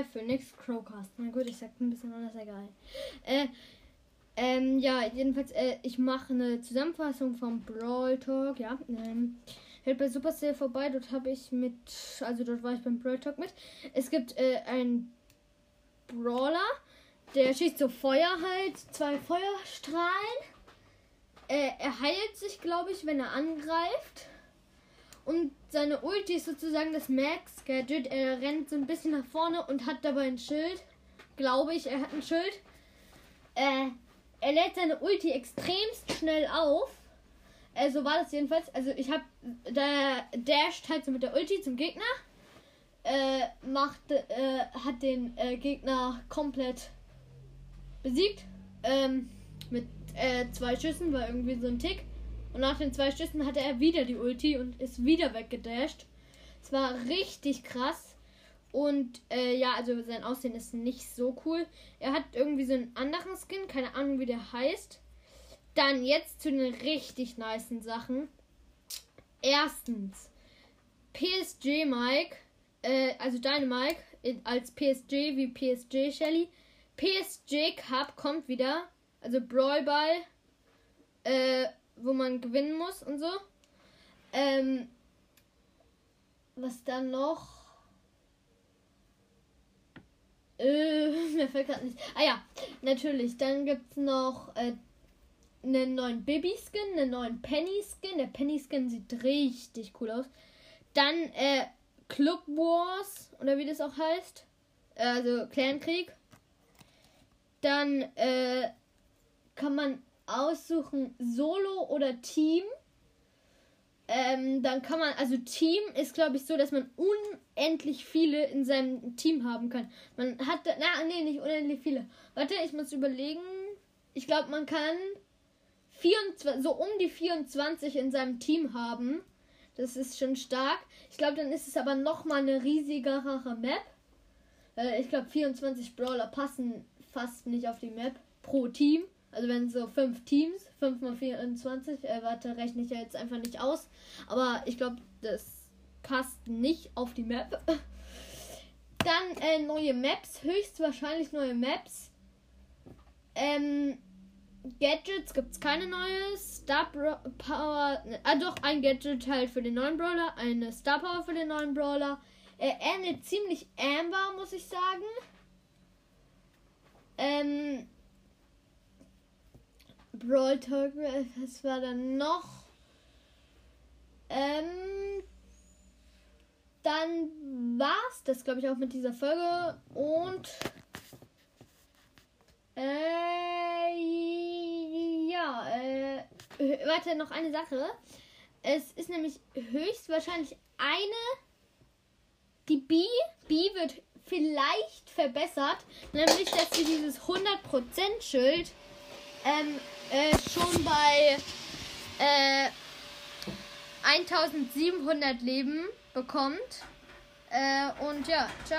Sky Phoenix Crowcast. Na gut, ich sag ein bisschen anders, egal. Äh, ähm, ja, jedenfalls, äh, ich mache eine Zusammenfassung vom Brawl Talk, ja. Ähm, hört bei Supercell vorbei, dort habe ich mit, also dort war ich beim Brawl Talk mit. Es gibt äh, einen Brawler, der schießt so Feuer halt, zwei Feuerstrahlen. Äh, er heilt sich, glaube ich, wenn er angreift. Und seine Ulti ist sozusagen das Max-Gadget. Er rennt so ein bisschen nach vorne und hat dabei ein Schild. Glaube ich, er hat ein Schild. Äh, er lädt seine Ulti extremst schnell auf. Äh, so war das jedenfalls. Also ich habe, der dasht halt so mit der Ulti zum Gegner. Äh, macht, äh, hat den äh, Gegner komplett besiegt. Ähm, mit äh, zwei Schüssen, war irgendwie so ein Tick. Und nach den zwei Schüssen hatte er wieder die Ulti und ist wieder weggedasht. Es war richtig krass. Und äh, ja, also sein Aussehen ist nicht so cool. Er hat irgendwie so einen anderen Skin, keine Ahnung wie der heißt. Dann jetzt zu den richtig nicen Sachen. Erstens, PSG Mike, äh, also deine Mike, als PSG wie PSG Shelly. PSG Cup kommt wieder. Also Brawl Ball, äh, wo man gewinnen muss und so. Ähm, was dann noch? Äh, mir fällt gerade nicht. Ah ja, natürlich. Dann gibt es noch äh, einen neuen Baby-Skin, einen neuen Penny-Skin. Der Penny-Skin sieht richtig cool aus. Dann äh, Club Wars, oder wie das auch heißt. Äh, also Clankrieg. Dann äh, kann man aussuchen Solo oder Team. Ähm, dann kann man, also Team ist glaube ich so, dass man unendlich viele in seinem Team haben kann. Man hat, na, nee, nicht unendlich viele. Warte, ich muss überlegen. Ich glaube, man kann 24, so um die 24 in seinem Team haben. Das ist schon stark. Ich glaube, dann ist es aber nochmal eine riesigere Map. Äh, ich glaube, 24 Brawler passen fast nicht auf die Map pro Team. Also wenn so fünf Teams, 5 mal 24, äh, warte, rechne ich ja jetzt einfach nicht aus. Aber ich glaube, das passt nicht auf die Map. Dann äh, neue Maps, höchstwahrscheinlich neue Maps. Ähm, Gadgets gibt es keine neue. Star Power, ah doch, ein Gadget halt für den neuen Brawler, eine Star Power für den neuen Brawler. Äh, endet ziemlich Amber, muss ich sagen. Ähm, Brawl Talk, was war dann noch? Ähm, dann war's das, glaube ich, auch mit dieser Folge. Und äh, ja, äh, warte, noch eine Sache. Es ist nämlich höchstwahrscheinlich eine, die B, B wird vielleicht verbessert, nämlich dass sie dieses 100% Schild ähm, äh, schon bei äh, 1700 Leben bekommt. Äh, und ja, ciao.